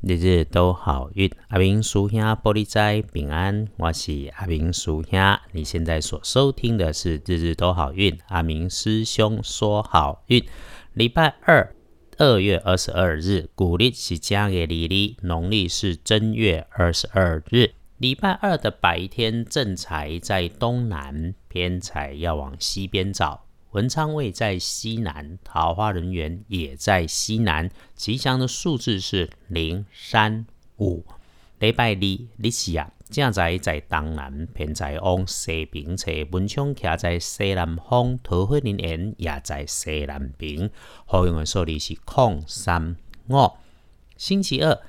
日日都好运，阿明叔兄玻璃斋平安，我是阿明叔兄。你现在所收听的是日日都好运，阿明师兄说好运。礼拜二，二月二十二日，古历是正月二日，农历是正月二十二日。礼拜二的白天，正财在东南，偏财要往西边找。文昌位在西南，桃花人员也在西南。吉祥的数字是零、三、五。礼拜二，日时啊，正在在东南，偏在往西边侧。文昌徛在西南方，桃花人缘也在西南边。好用的数字是空、三、五。星期二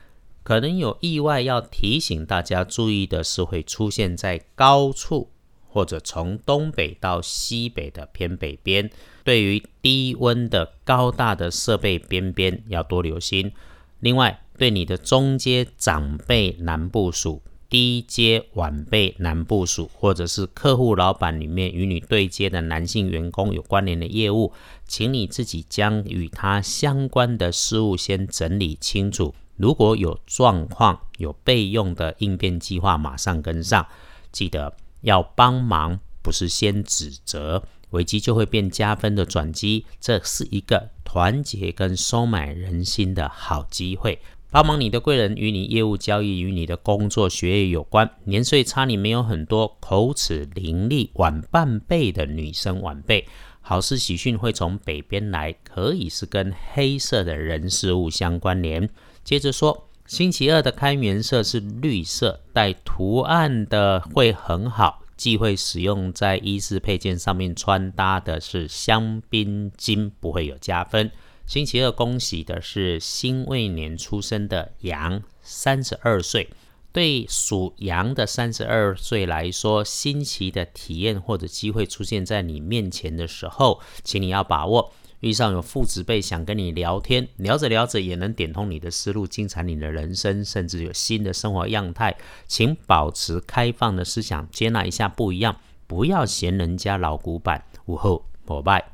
可能有意外，要提醒大家注意的是，会出现在高处。或者从东北到西北的偏北边，对于低温的高大的设备边边要多留心。另外，对你的中阶长辈难部署，低阶晚辈难部署，或者是客户老板里面与你对接的男性员工有关联的业务，请你自己将与他相关的事物先整理清楚。如果有状况，有备用的应变计划，马上跟上。记得。要帮忙，不是先指责，危机就会变加分的转机。这是一个团结跟收买人心的好机会。帮忙你的贵人与你业务交易与你的工作学业有关，年岁差你没有很多，口齿伶俐晚半辈的女生晚辈，好事喜讯会从北边来，可以是跟黑色的人事物相关联。接着说。星期二的开元色是绿色，带图案的会很好，忌讳使用在衣饰配件上面穿搭的是香槟金，不会有加分。星期二恭喜的是辛未年出生的羊，三十二岁。对属羊的三十二岁来说，新奇的体验或者机会出现在你面前的时候，请你要把握。遇上有父子辈想跟你聊天，聊着聊着也能点通你的思路，精彩你的人生，甚至有新的生活样态。请保持开放的思想，接纳一下不一样，不要嫌人家老古板。午后膜拜，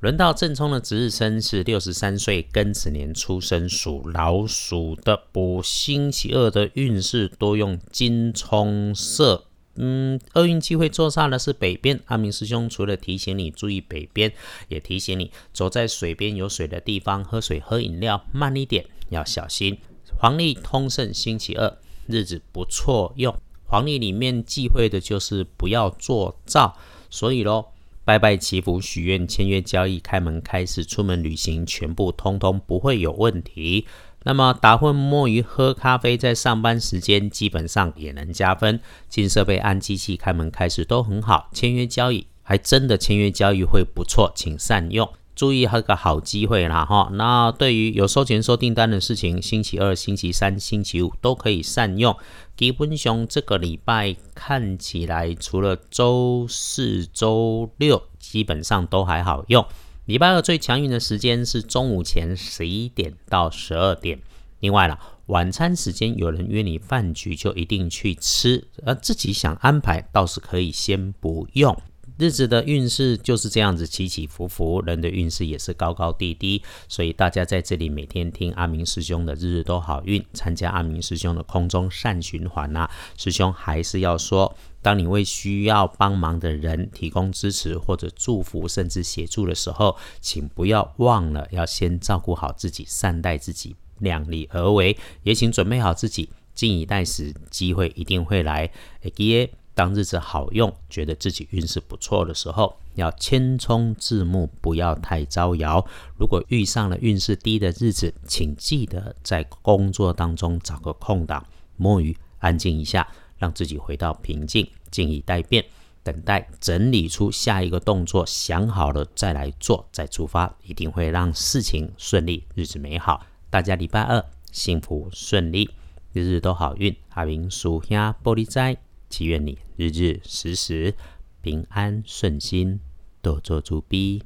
轮到正冲的值日生是六十三岁庚子年出生属老鼠的，补星期二的运势多用金冲色。嗯，厄运机会坐煞的是北边。阿明师兄除了提醒你注意北边，也提醒你走在水边有水的地方，喝水喝饮料慢一点，要小心。黄历通胜星期二，日子不错用。黄历里面忌讳的就是不要做灶，所以咯，拜拜祈福、许愿、签约交易、开门开市、出门旅行，全部通通不会有问题。那么打混摸鱼喝咖啡，在上班时间基本上也能加分。进设备、按机器、开门开始都很好。签约交易还真的签约交易会不错，请善用。注意还有个好机会啦哈。那对于有收钱收订单的事情，星期二、星期三、星期五都可以善用。基本上这个礼拜看起来，除了周四周六，基本上都还好用。礼拜二最强运的时间是中午前十一点到十二点。另外了，晚餐时间有人约你饭局，就一定去吃，而自己想安排倒是可以先不用。日子的运势就是这样子起起伏伏，人的运势也是高高低低，所以大家在这里每天听阿明师兄的日日都好运，参加阿明师兄的空中善循环呐。师兄还是要说。当你为需要帮忙的人提供支持或者祝福，甚至协助的时候，请不要忘了要先照顾好自己，善待自己，量力而为。也请准备好自己，静以待时，机会一定会来。A 当日子好用，觉得自己运势不错的时候，要谦冲自牧，不要太招摇。如果遇上了运势低的日子，请记得在工作当中找个空档摸鱼，安静一下。让自己回到平静，静以待变，等待整理出下一个动作，想好了再来做，再出发，一定会让事情顺利，日子美好。大家礼拜二幸福顺利，日日都好运。阿明属下玻璃斋，祈愿你日日时时平安顺心，多做主逼。